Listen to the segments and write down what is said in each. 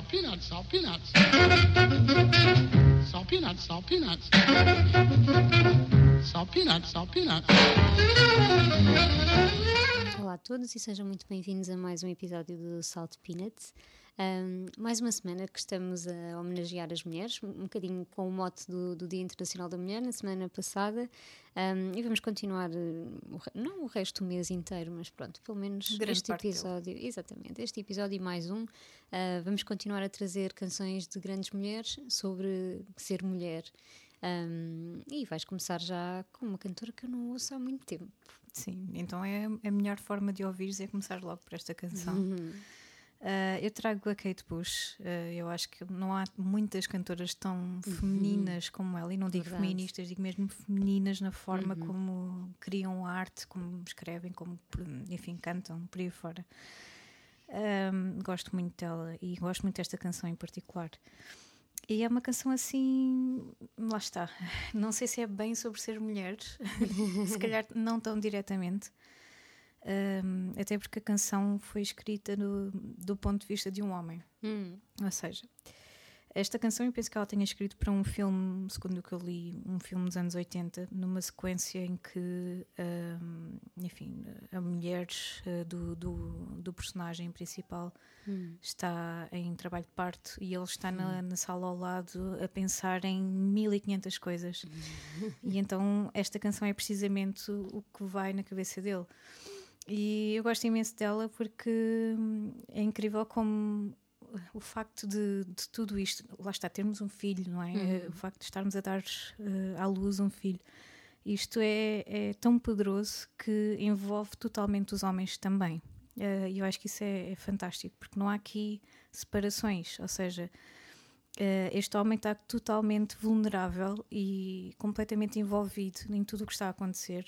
salt peanuts, salt peanuts. Salt peanuts, salt peanuts. Salt peanuts, salt peanuts. Olá a todos e sejam muito bem-vindos a mais um episódio do Salt Peanuts. Um, mais uma semana que estamos a homenagear as mulheres, um bocadinho com o mote do, do Dia Internacional da Mulher, na semana passada, um, e vamos continuar, eh, não o resto do mês inteiro, mas pronto, pelo menos Grande este episódio, exatamente, este episódio e mais um, uh, vamos continuar a trazer canções de grandes mulheres sobre ser mulher. Um, e vais começar já com uma cantora que eu não ouço há muito tempo. Sim, então é a melhor forma de ouvires é começar logo por esta canção. Uhum. Uh, eu trago a Kate Bush. Uh, eu acho que não há muitas cantoras tão femininas como ela, e não digo Verdade. feministas, digo mesmo femininas na forma como criam arte, como escrevem, como, enfim, cantam, por aí fora. Um, gosto muito dela e gosto muito desta canção em particular. E é uma canção assim, lá está. Não sei se é bem sobre ser mulher, se calhar não tão diretamente. Um, até porque a canção foi escrita no, do ponto de vista de um homem. Hum. Ou seja, esta canção eu penso que ela tenha escrito para um filme, segundo o que eu li, um filme dos anos 80, numa sequência em que, um, enfim, a mulher uh, do, do, do personagem principal Hum. está em trabalho de parto e ele está na, na sala ao lado a pensar em 1500 coisas. e então esta canção é precisamente o que vai na cabeça dele. E eu gosto imenso dela porque hum, é incrível como o facto de, de tudo isto, lá está, termos um filho, não é? Uhum. O facto de estarmos a dar eh, à luz um filho. Isto é, é tão poderoso que envolve totalmente os homens também. Eh, E eu acho que isso é, é fantástico, porque não há aqui separações, ou seja, eh, este homem está totalmente vulnerável e completamente envolvido em tudo o que está a acontecer.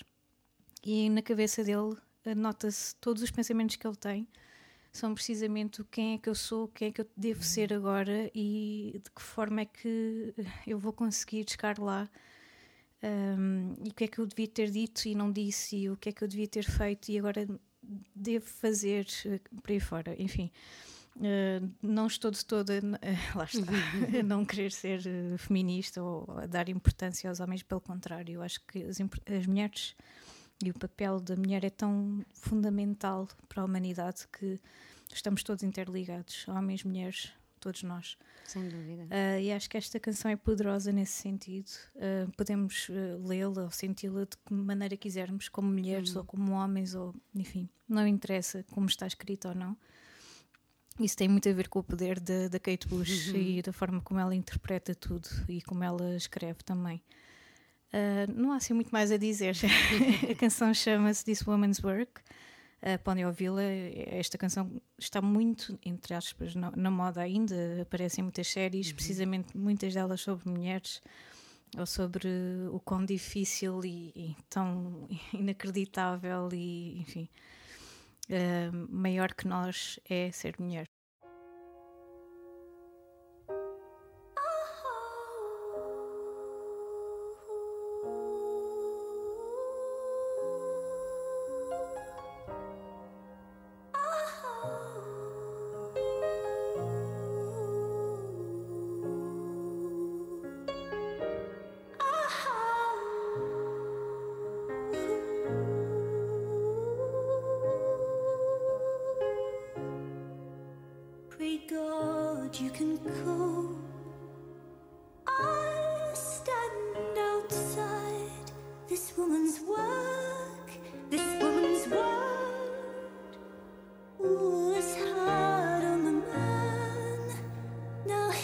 E na cabeça dele nota-se todos os pensamentos que ele tem são precisamente quem é que eu sou, quem é que eu devo ser agora e de que forma é que eu vou conseguir chegar lá. Um, e o que é que eu devia ter dito e não disse e o que é que eu devia ter feito e agora devo fazer eh, por aí fora, enfim. Uh, não estou de toda, uh, lá está, a não querer ser uh, feminista ou a dar importância aos homens, pelo contrário, eu acho que as, as mulheres e o papel da mulher é tão fundamental para a humanidade que estamos todos interligados, homens, mulheres, todos nós. Sem dúvida. Uh, e acho que esta canção é poderosa nesse sentido. Uh, podemos uh, lê-la ou senti-la de que maneira quisermos, como mulheres ou como homens, ou enfim, não interessa como está escrita ou não. Isso tem muito a ver com o poder da, da Kate Bush e da forma como ela interpreta tudo e como ela escreve também. Uh, não há assim muito mais a dizer. a canção chama-se This Woman's Work. Uh, podem ouvi-la. Esta canção está muito, entre aspas, na, na moda ainda. Aparecem muitas séries, precisamente muitas delas sobre mulheres ou sobre o quão difícil e, e tão inacreditável e, enfim, uh, maior que nós é ser mulher.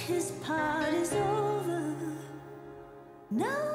His part is over. Now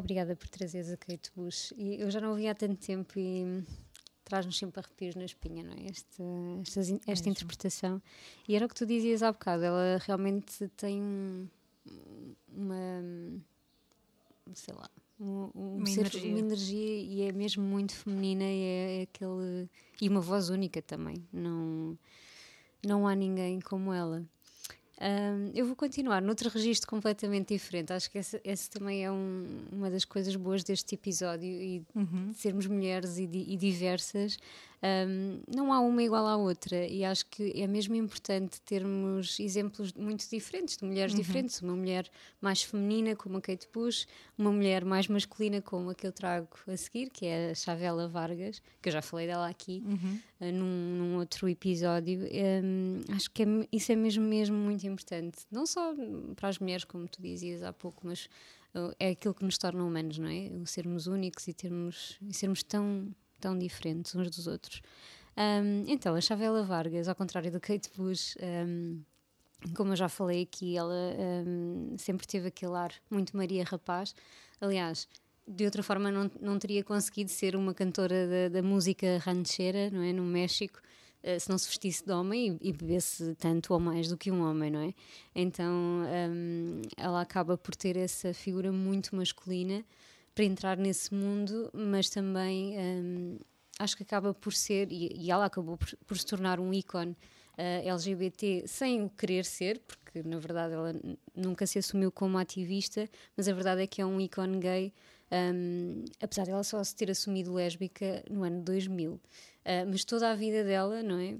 obrigada por trazeres a Kate Bush. E eu já não ouvi há tanto tempo e traz-nos sempre arrepios na espinha, não é? Esta, esta, esta interpretação. E era o que tu dizias há bocado, ela realmente tem um- uma. sei lá. Um, um Uma ser- energia. uma energia e é mesmo muito feminina e é, é aquele e uma voz única também não não há ninguém como ela Ahm, eu vou continuar noutro registro completamente diferente. Acho que essa, essa também é um- uma das coisas boas deste episódio e de sermos mulheres e, e diversas. Ahm, não há uma igual à outra e acho que é mesmo importante termos exemplos muito diferentes, de mulheres diferentes. Uma mulher mais feminina, como a Kate Bush, uma mulher mais masculina, como a que eu trago a seguir, que é a Chavela Vargas, que eu já falei dela aqui eh, num, num outro episódio. Hum, acho que é isso é mesmo, mesmo muito importante. Não só para as mulheres, como tu dizias há pouco, mas uh, é aquilo que nos torna humanos, não é? O sermos únicos e, termos, e sermos tão, tão diferentes uns dos outros. Hum, então, a Chavela Vargas, ao contrário do Kate Bush, hum, como eu já falei aqui, ela hum, sempre teve aquele ar muito Maria Rapaz. Aliás, de outra forma não, não teria conseguido ser uma cantora da, da música rancheira, não é? No México, se não se vestisse de homem e, e bebesse tanto ou mais do que um homem, não é? Então hum, ela acaba por ter essa figura muito masculina para entrar nesse mundo, mas também hum, acho que acaba por ser, e, e ela acabou por, por se tornar um ícone eh, LGBT sem o querer ser, porque na verdade ela nunca se assumiu como ativista, mas a verdade é que é um ícone gay, um, apesar dela só se ter assumido lésbica no ano 2000. Eh, mas toda a vida dela, não é?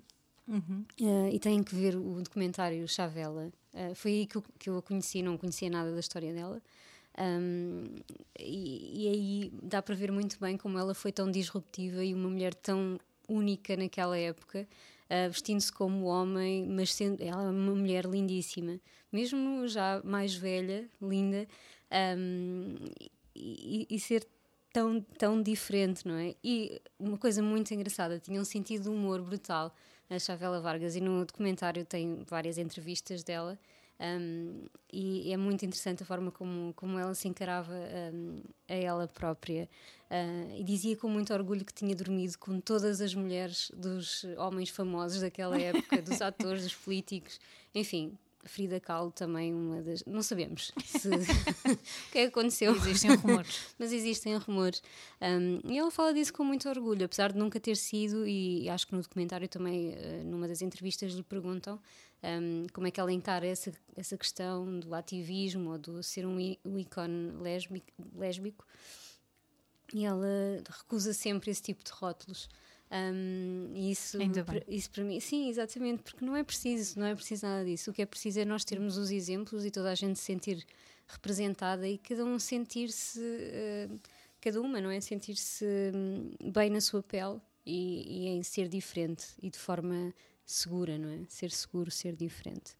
Eh, e têm que ver o documentário Chavela. Eh, foi aí que eu, que eu a conheci, não conhecia nada da história dela. Um, e, e aí dá para ver muito bem como ela foi tão disruptiva e uma mulher tão única naquela época, uh, vestindo-se como homem, mas sendo ela é uma mulher lindíssima, mesmo já mais velha, linda, um, e, e ser tão, tão diferente, não é? E uma coisa muito engraçada, tinha um sentido de humor brutal, a Chavela Vargas, e no documentário tem várias entrevistas dela. Um, e é muito interessante a forma como, como ela se encarava um, a ela própria. Uh, e dizia com muito orgulho que tinha dormido com todas as mulheres dos homens famosos daquela época, dos atores, dos políticos, enfim. Frida Kahlo também, uma das. Não sabemos se... o que é que aconteceu. Existem rumores. Mas existem rumores. Um, e ela fala disso com muito orgulho, apesar de nunca ter sido, e acho que no documentário também, uh, numa das entrevistas, lhe perguntam um, como é que ela encara essa, essa questão do ativismo ou do ser um, um ícone lésbico, lésbico. E ela recusa sempre esse tipo de rótulos. Um, isso, isso para mim, sim, exatamente, porque não é preciso, não é preciso nada disso. O que é preciso é nós termos os exemplos e toda a gente se sentir representada e cada um sentir-se, eh, cada uma, não é? Sentir-se hum, bem na sua pele e, e em ser diferente e de forma segura, não é? Ser seguro, ser diferente.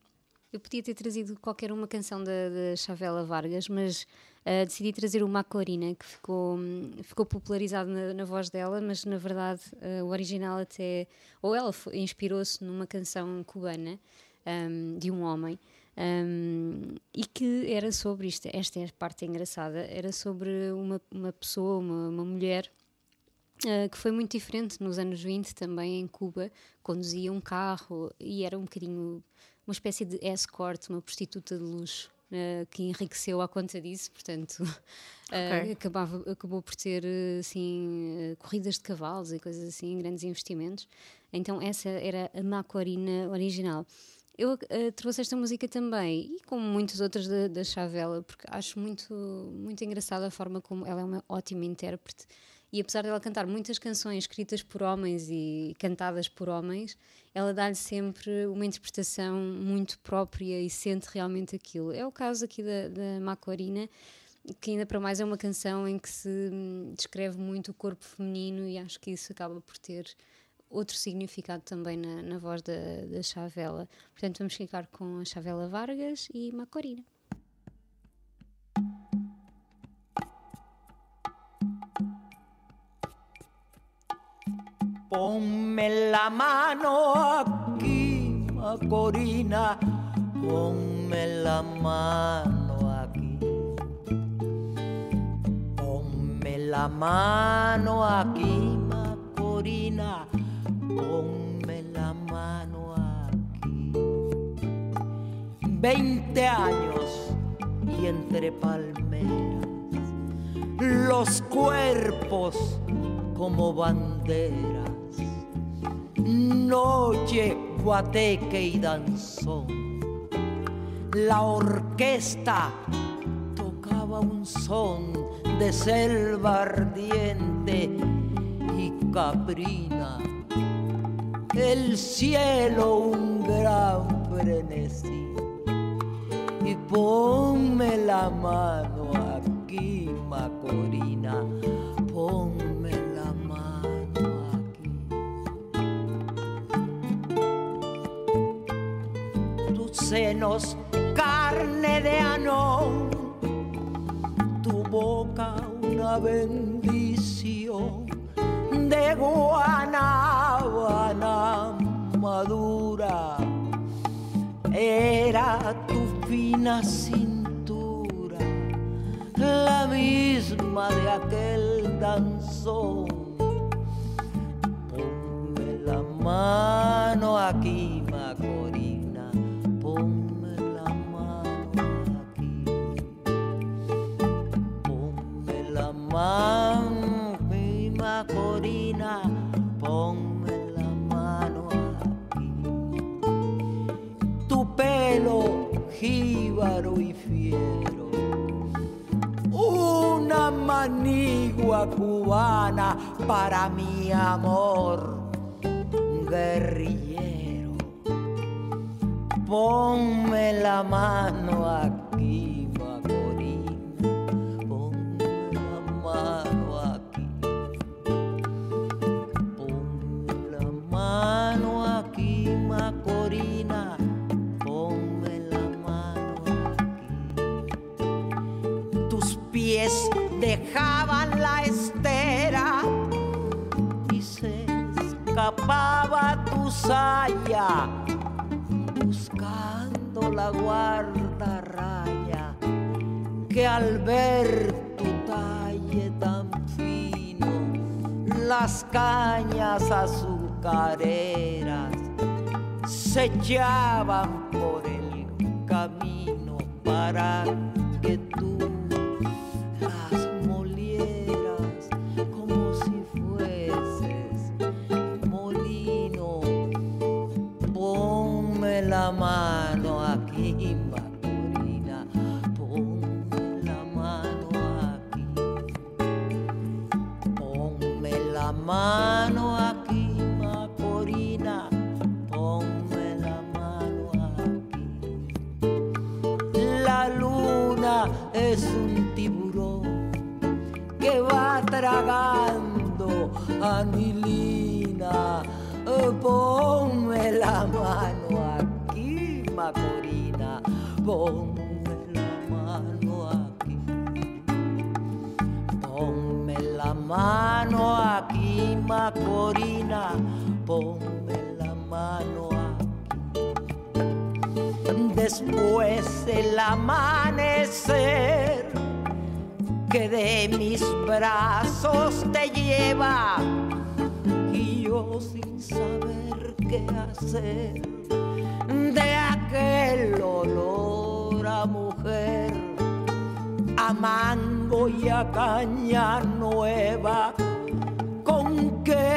Eu podia ter trazido qualquer uma canção da, da Chavela Vargas, mas ah, decidi trazer o Macorina, que ficou, ficou popularizado na, na voz dela, mas na verdade ah, o original até. Ou ela inspirou-se numa canção cubana hum, de um homem. hum, e que era sobre isto, esta é a parte engraçada, era sobre uma, uma pessoa, uma, uma mulher Uh, que foi muito diferente nos anos 20 também em Cuba, conduzia um carro e era um bocadinho uma espécie de escort, uma prostituta de luxo. uh, que enriqueceu à conta disso, portanto, uh, Ok. acabava, acabou por ter uh, assim, uh, corridas de cavalos e coisas assim, grandes investimentos. Então, essa era a Macorina original. Eu uh, trouxe esta música também, e como muitas outras da, da Chavela, porque acho muito, muito engraçada a forma como ela é uma ótima intérprete. E apesar dela cantar muitas canções escritas por homens e cantadas por homens, ela dá-lhe sempre uma interpretação muito própria e sente realmente aquilo. É o caso aqui da, da Macorina, que ainda para mais é uma canção em que se hum, descreve muito o corpo feminino e acho que isso acaba por ter outro significado também na, na voz da, da Chavela. Portanto, vamos ficar com a Chavela Vargas e Macorina. Ponme la mano aquí, Macorina, ponme la mano aquí. la mano aquí, Macorina, ponme la mano aquí. Veinte años y entre palmeras, los cuerpos como banderas, noche, guateque y danzón. La orquesta tocaba un son de selva ardiente y caprina. El cielo un gran frenesí. Y ponme la mano Tus senos, carne de anón tu boca una bendición de guanábana madura. Era tu fina cintura, la misma de aquel danzón. Ponme la mano aquí, jíbaro y fiero, una manigua cubana para mi amor guerrillero. Ponme la mano aquí, Macorina. Dejaban la estera y se escapaba tu saya buscando la guardarraya que al ver tu talle tan fino las cañas azucareras se echaban por el camino para la mano aquí, Macorina. Ponme la mano aquí. La luna es un tiburón que va tragando anilina. Eh, Ponme la mano aquí, Macorina. Ponme Macorina. Ponme la mano aquí. Después el amanecer que de mis brazos te lleva y yo sin saber qué hacer de aquel olor a mujer a mango y a caña nueva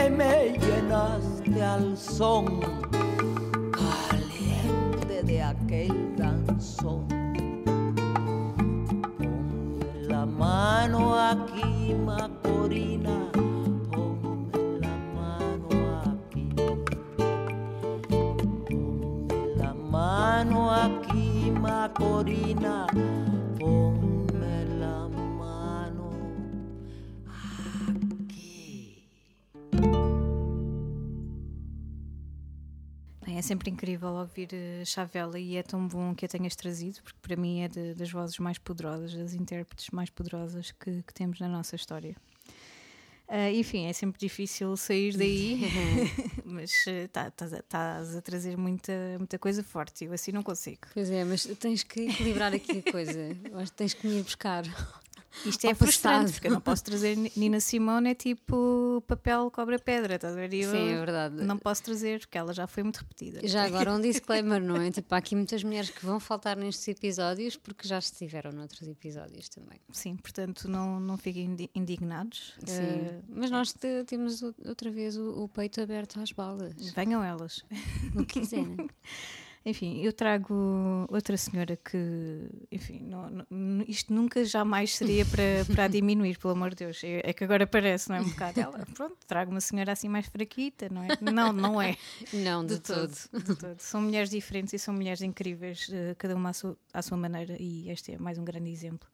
me llenaste al son incrível ouvir eh, Chavela e é tão bom que a tenhas trazido, porque para mim é de- das vozes mais poderosas, das intérpretes mais poderosas que, que temos na nossa história. Ah, enfim, é sempre difícil sair daí, mas estás a trazer muita, muita coisa forte. Eu assim não consigo. Pois é, mas tens que equilibrar aqui a coisa. Acho que tens que me ir buscar Isto é Ao frustrante, porque eu não posso trazer Ni- Nina Simone, é tipo papel cobra-pedra, estás a ver? Eu Sim, é verdade. Não posso trazer, porque ela já foi muito repetida. Já agora um disclaimer, não é? Tipo, há aqui muitas mulheres que vão faltar nestes episódios porque já estiveram noutros episódios também. Sim, portanto, não, não fiquem indi- indignados. Sim. Eh, Mas nós te- temos outra vez o, o peito aberto às balas. venham elas. O que quiserem. Enfim, eu trago outra senhora que, enfim, não- não- isto nunca jamais seria para, para diminuir, pelo amor de Deus. É, é que agora parece, não é? Um bocado ela. Pronto, trago uma senhora assim mais fraquita, não é? Não, não é. Não, de, De todo, de todo. São mulheres diferentes e são mulheres incríveis, eh, cada uma à sua, à sua maneira, e este é mais um grande exemplo.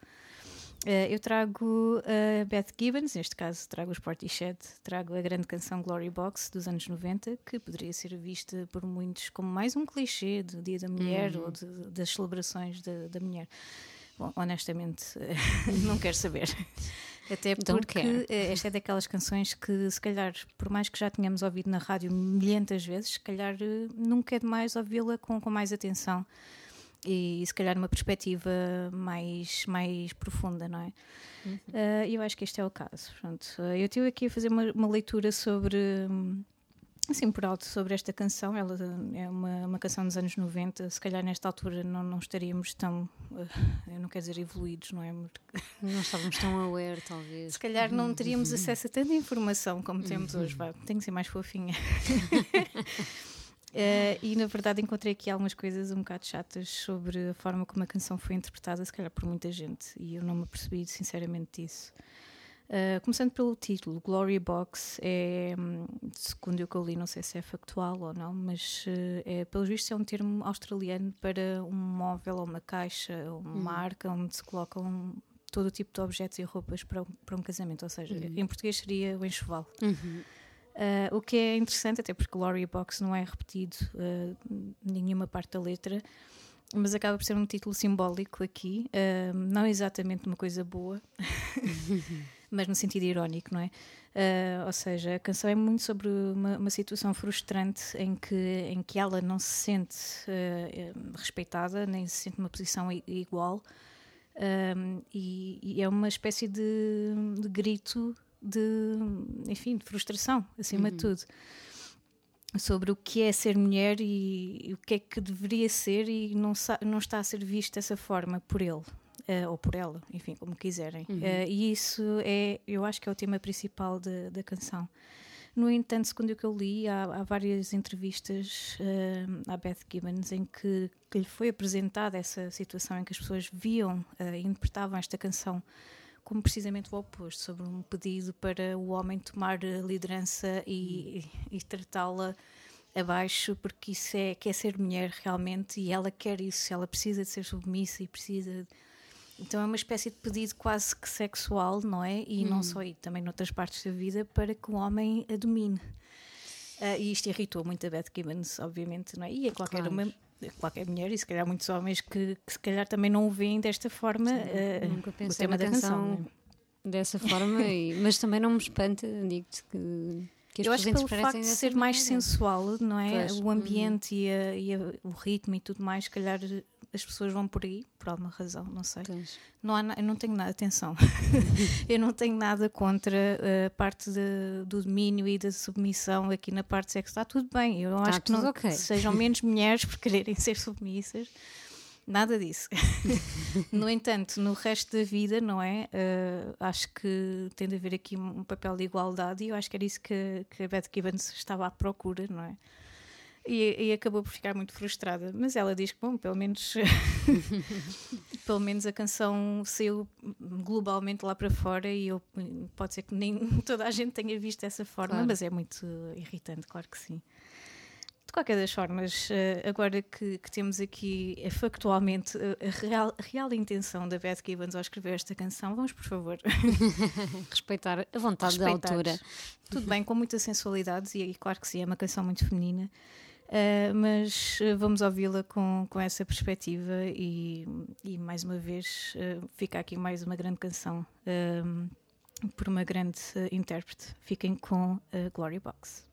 Eh, eu trago a Beth Gibbons, neste caso trago os Portishead, trago a grande canção Glory Box dos anos 90, que poderia ser vista por muitos como mais um clichê do Dia da Mulher ou de- das celebrações da, da mulher. Bom, honestamente, não quero saber. Até Don't porque eh, esta é daquelas canções que, se calhar, por mais que já tenhamos ouvido na rádio milhentas vezes, se calhar eh, nunca é demais ouvi-la com, com mais atenção e, se calhar, uma perspectiva mais, mais profunda, não é? Eh, E eu acho que este é o caso. Pronto, eu estive aqui a fazer uma, uma leitura sobre. hum, Assim, por alto, sobre esta canção, ela é uma, uma canção dos anos 90. Se calhar nesta altura não, não estaríamos tão, eh, eu não quero dizer evoluídos, não é? Não estávamos tão aware, talvez. se calhar não teríamos acesso a tanta informação como temos hoje. Vá, tenho que ser mais fofinha. Eh, e na verdade encontrei aqui algumas coisas um bocado chatas sobre a forma como a canção foi interpretada, se calhar por muita gente, e eu não me apercebi sinceramente disso. Eh, começando pelo título, Glory Box é, hum, segundo o que eu li, não sei se é factual ou não, mas eh, é, pelo visto é um termo australiano para um móvel ou uma caixa ou uma arca onde se colocam todo o tipo de objetos e roupas para um, para um casamento, ou seja, em português seria o enxoval. Uhum. Uh, o que é interessante, até porque Glory Box não é repetido uh, nenhuma parte da letra, mas acaba por ser um título simbólico aqui, uh, não exatamente uma coisa boa, mas no sentido irónico, não é? Uh, ou seja, a canção é muito sobre uma, uma situação frustrante em que, em que ela não se sente respeitada, nem se sente numa posição igual. E, e é uma espécie de, de grito de, enfim, de frustração, acima de tudo, sobre o que é ser mulher e, e o que é que deveria ser e não, não está a ser visto dessa forma por ele. eh, ou por ela, enfim, como quiserem. Eh, e isso é, eu acho que é o tema principal da- da canção. No entanto, segundo o que eu li, há, há várias entrevistas eh, à Beth Gibbons em que, que lhe foi apresentada essa situação em que as pessoas viam e interpretavam esta canção como precisamente o oposto, sobre um pedido para o homem tomar a liderança e, e tratá-la abaixo, porque isso é, quer ser mulher realmente e ela quer isso, ela precisa de ser submissa e precisa. Então é uma espécie de pedido quase que sexual, não é? E não só aí, também noutras partes da vida, para que o homem a domine. Ah, e isto irritou muito a Beth Gibbons, obviamente, não é? E a qualquer, Claro. uma, qualquer mulher, e se calhar muitos homens que, que se calhar também não o veem desta forma. ah, Nunca o pensei tema na da canção. canção é? dessa forma, e- mas também não me espanta, digo-te que, que as Eu acho que pelo facto de ser mais sensual, não é? Pois, O ambiente e, a- e a- o ritmo e tudo mais, se calhar as pessoas vão por aí, por alguma razão, não sei. Não há, eu não tenho nada, atenção, eu não tenho nada contra a parte de- do domínio e da submissão aqui na parte sexo. Está tudo bem, eu Está acho que não ok. sejam menos mulheres por quererem ser submissas. Nada disso. no entanto, no resto da vida, não é? Uh, acho que tem de haver aqui um papel de igualdade e eu acho que era isso que, que a Beth Gibbons estava à procura, não é? E, e acabou por ficar muito frustrada. Mas ela diz que, bom, pelo menos, pelo menos a canção saiu globalmente lá para fora e eu, pode ser que nem toda a gente tenha visto dessa forma, Claro. mas é muito irritante, claro que sim. De qualquer das formas, eh, agora que, que temos aqui eh, factualmente eh, a real, a real intenção da Beth Gibbons ao escrever esta canção, vamos por favor Respeitar a vontade da autora. Tudo bem, com muita sensualidade, e, e claro que sim, é uma canção muito feminina, eh, mas eh, vamos ouvi-la com, com essa perspectiva e, e mais uma vez eh, fica aqui mais uma grande canção por uma grande intérprete. Fiquem com a Glory Box.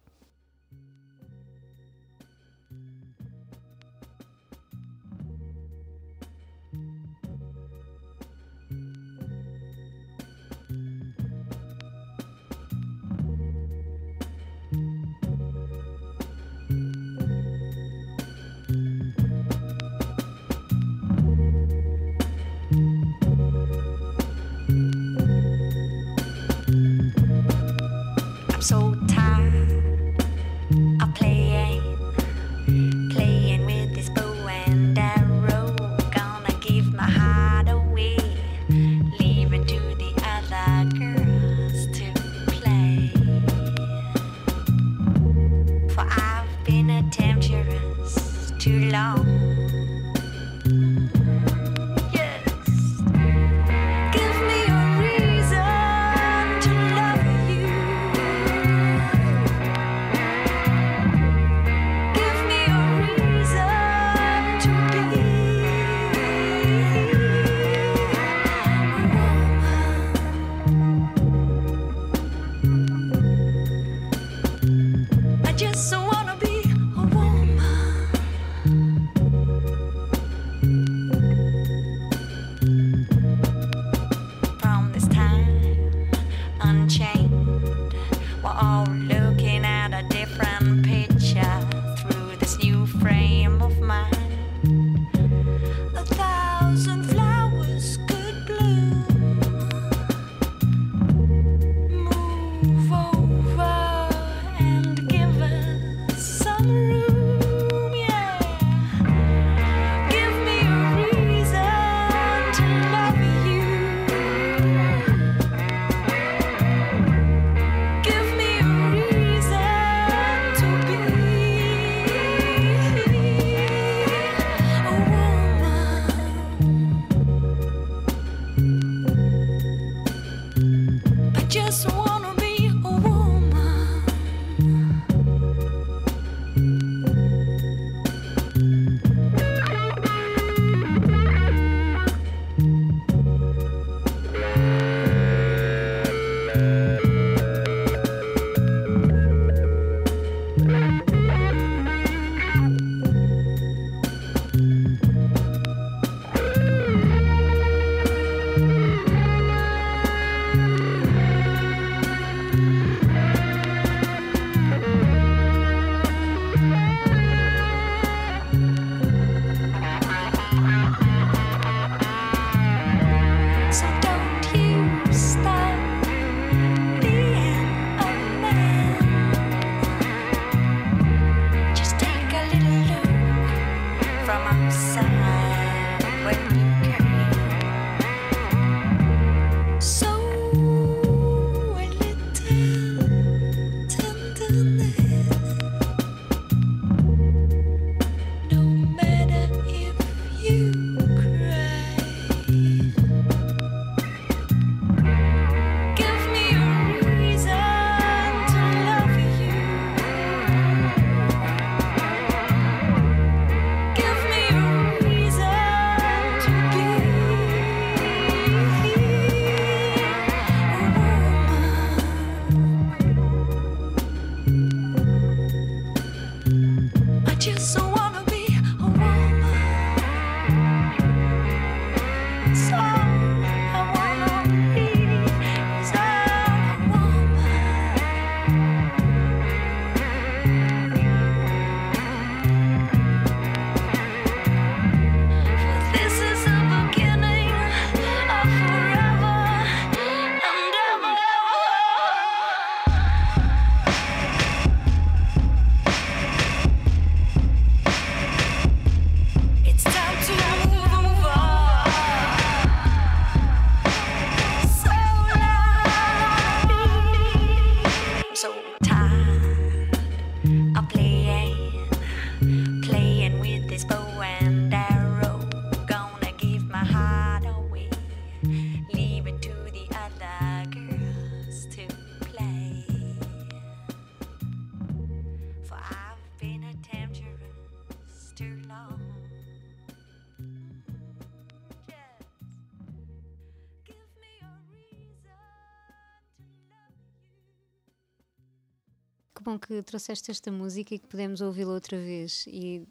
que bom que trouxeste esta música e que pudemos ouvi-la outra vez e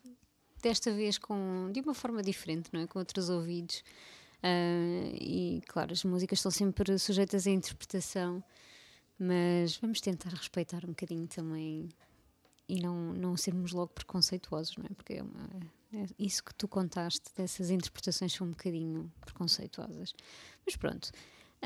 desta vez com de uma forma diferente, não é? Com outros ouvidos. Uh, e claro, as músicas estão sempre sujeitas à interpretação, mas vamos tentar respeitar um bocadinho também e não, não sermos logo preconceituosos, não é? Porque é uma, é isso que tu contaste dessas interpretações são um bocadinho preconceituosas. Mas pronto.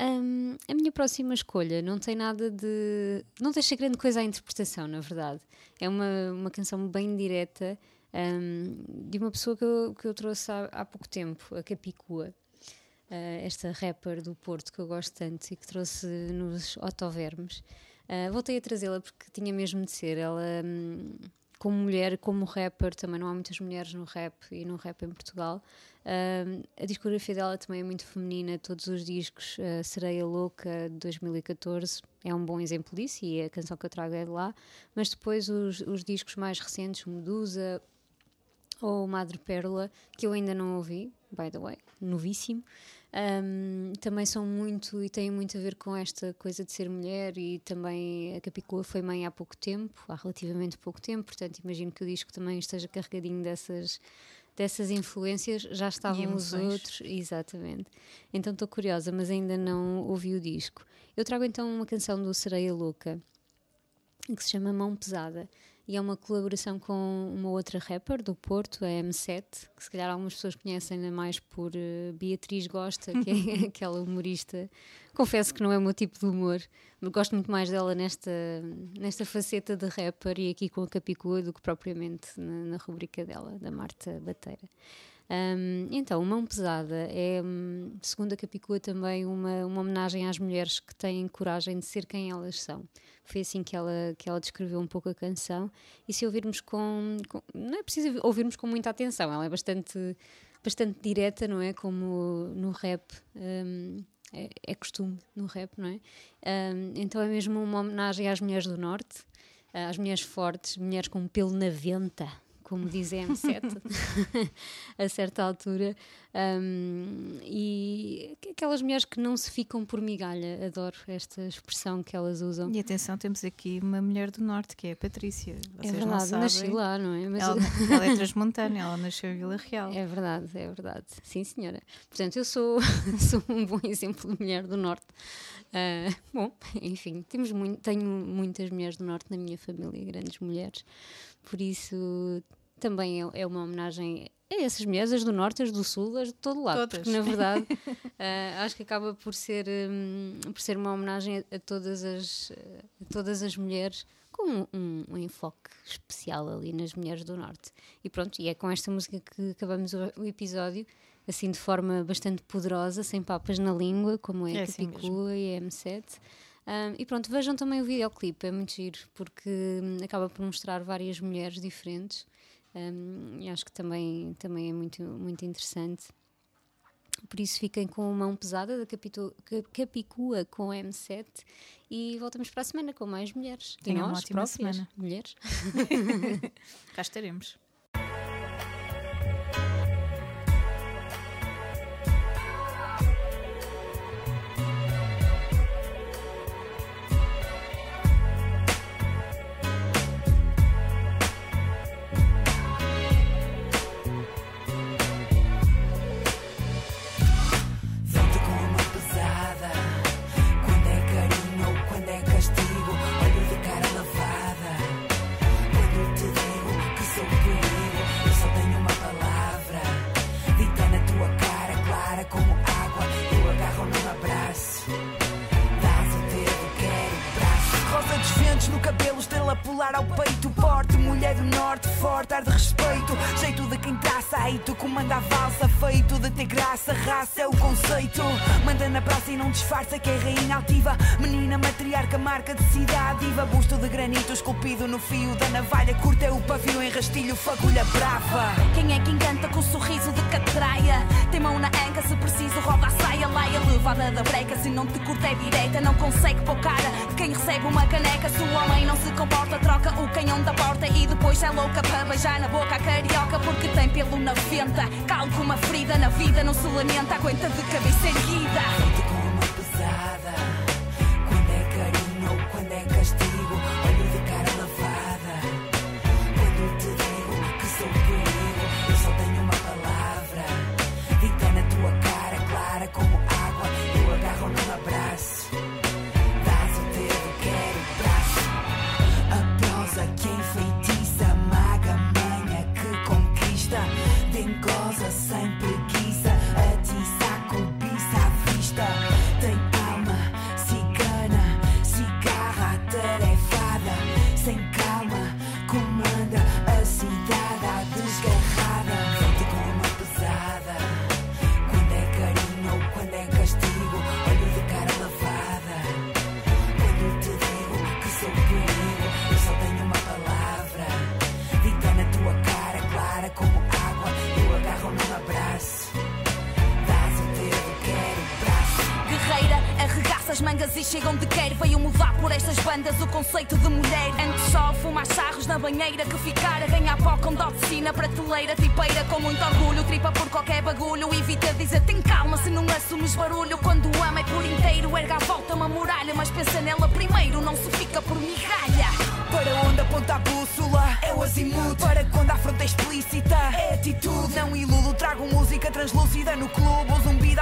Hum, a minha próxima escolha não tem nada de. não deixa grande coisa à interpretação, na verdade. É uma, uma canção bem direta hum, de uma pessoa que eu, que eu trouxe há, há pouco tempo, a Capicua. Uh, esta rapper do Porto que eu gosto tanto e que trouxe nos Otovermes. Uh, voltei a trazê-la porque tinha mesmo de ser. Ela, hum, como mulher, como rapper, também não há muitas mulheres no rap e no rap em Portugal. Uh, a discografia dela também é muito feminina, todos os discos, uh, Sereia Louca de 2014 é um bom exemplo disso e a canção que eu trago é de lá, mas depois os, os discos mais recentes, Medusa ou Madre Pérola, que eu ainda não ouvi, by the way, novíssimo, um, também são muito e têm muito a ver com esta coisa de ser mulher e também a Capicua foi mãe há pouco tempo, há relativamente pouco tempo, portanto imagino que o disco também esteja carregadinho dessas dessas influências já estavam os outros, exatamente. Então estou curiosa, mas ainda não ouvi o disco. Eu trago então uma canção do Sereia Louca que se chama Mão Pesada e é uma colaboração com uma outra rapper do Porto, a M7, que se calhar algumas pessoas conhecem ainda mais por uh, Beatriz Gosta, que é aquela humorista. Confesso que não é o meu tipo de humor, mas gosto muito mais dela nesta, nesta faceta de rapper e aqui com a Capicua do que propriamente na, na rubrica dela, da Marta Bateira. Um, então, Mão Pesada é, hum, segundo a Capicua, também uma, uma homenagem às mulheres que têm coragem de ser quem elas são. Foi assim que ela, que ela descreveu um pouco a canção. E se ouvirmos com, com. Não é preciso ouvirmos com muita atenção, ela é bastante, bastante direta, não é? Como no rap. Um, é, é, costume no rap, não é? Um, então é mesmo uma homenagem às mulheres do Norte, às mulheres fortes, mulheres com pelo na venta, como diz a M7, a certa altura, um, e aquelas mulheres que não se ficam por migalha, adoro esta expressão que elas usam. E atenção, temos aqui uma mulher do Norte, que é a Patrícia. Vocês é verdade, nasci lá, não é? Mas... Ela, ela é transmontânea, ela nasceu em Vila Real. É verdade, é verdade, sim senhora. Portanto, eu sou, sou um bom exemplo de mulher do Norte. Uh, bom, enfim, temos muito, tenho muitas mulheres do Norte na minha família, grandes mulheres, por isso também é, é uma homenagem a essas mulheres, as do norte, as do sul, as de todo lado, Todas. porque na verdade uh, acho que acaba por ser, um, por ser uma homenagem a, todas, as, a todas as mulheres com um, um, enfoque especial ali nas mulheres do norte. E pronto, e é com esta música que acabamos o, o episódio, assim de forma bastante poderosa, sem papas na língua, como é, é Capicua assim e a M7. Um, e pronto, vejam também o videoclipe, é muito giro, porque hum, acaba por mostrar várias mulheres diferentes um, e acho que também, também é muito, muito interessante. Por isso fiquem com mão pesada da Capicua com M7 e voltamos para a semana com mais mulheres. Tenham uma ótima próprias, semana. Mulheres. Cá estaremos. Pular ao peito Porte, mulher do norte, forte, ar de respeito. Jeito de quem traça, aí tu comanda a valsa Feito de ter graça, raça é o conceito. Manda na praça e não disfarça que é rainha altiva. Menina matriarca, marca de cidade diva Busto de granito esculpido no fio da navalha Curta é o pavio em rastilho, fagulha brava. Quem é que encanta com sorriso de catraia? Tem mão na anca, se preciso rouba a saia Laia levada da breca, se não te curta é direita Não consegue pôr cara. Quem recebe uma caneca Se o homem não se troca o canhão da porta E depois é louca para beijar na boca a carioca Porque tem pelo na venta. Calo com uma ferida na vida, não se lamenta Aguenta de cabeça erguida. Feita com uma pesada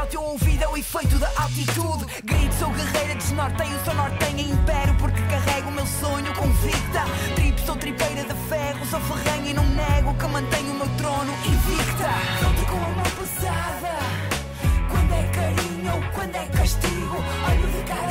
teu ouvido é o efeito da altitude. Grito, sou guerreira, desnorteio, sou nortenha Império porque carrego o meu sonho convicta. Tripes sou tripeira de ferro, sou ferrenha E não nego que mantenho o meu trono invicta. Volto com a mão pesada Quando é carinho ou quando é castigo Olho de cara